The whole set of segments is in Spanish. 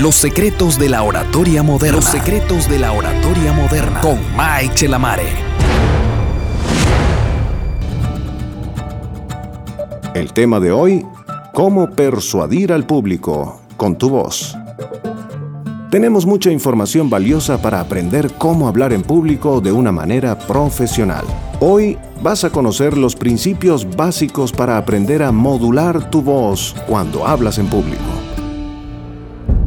Los secretos de la oratoria moderna. Los secretos de la oratoria moderna. Con Mike Chelamare. El tema de hoy, cómo persuadir al público con tu voz. Tenemos mucha información valiosa para aprender cómo hablar en público de una manera profesional. Hoy vas a conocer los principios básicos para aprender a modular tu voz cuando hablas en público.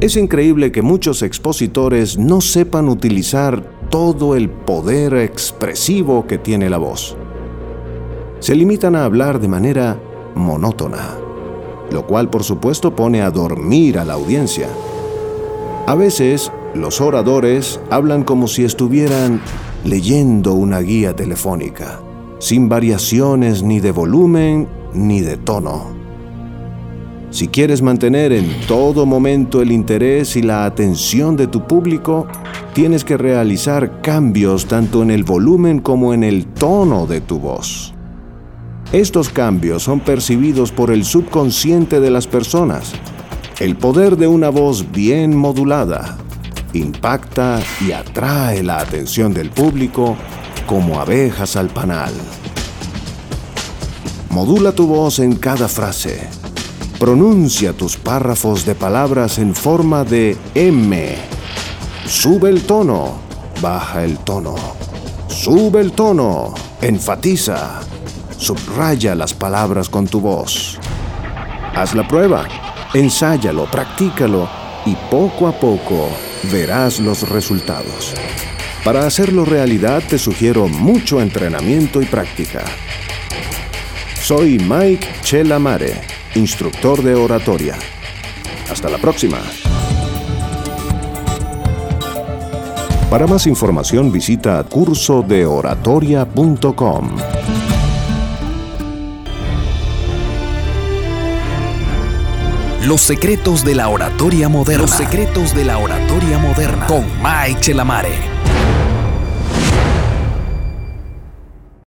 Es increíble que muchos expositores no sepan utilizar todo el poder expresivo que tiene la voz. Se limitan a hablar de manera monótona, lo cual por supuesto pone a dormir a la audiencia. A veces, los oradores hablan como si estuvieran leyendo una guía telefónica, sin variaciones ni de volumen ni de tono. Si quieres mantener en todo momento el interés y la atención de tu público, tienes que realizar cambios tanto en el volumen como en el tono de tu voz. Estos cambios son percibidos por el subconsciente de las personas el poder de una voz bien modulada impacta y atrae la atención del público como abejas al panal. Modula tu voz en cada frase. Pronuncia tus párrafos de palabras en forma de M. Sube el tono, baja el tono. Sube el tono, enfatiza. Subraya las palabras con tu voz. Haz la prueba. Ensáyalo, practícalo y poco a poco verás los resultados. Para hacerlo realidad te sugiero mucho entrenamiento y práctica. Soy Mike Chelamare, instructor de oratoria. Hasta la próxima. Para más información visita cursodeoratoria.com. Los secretos de la oratoria moderna. Los secretos de la oratoria moderna. Con Mike Chelamare.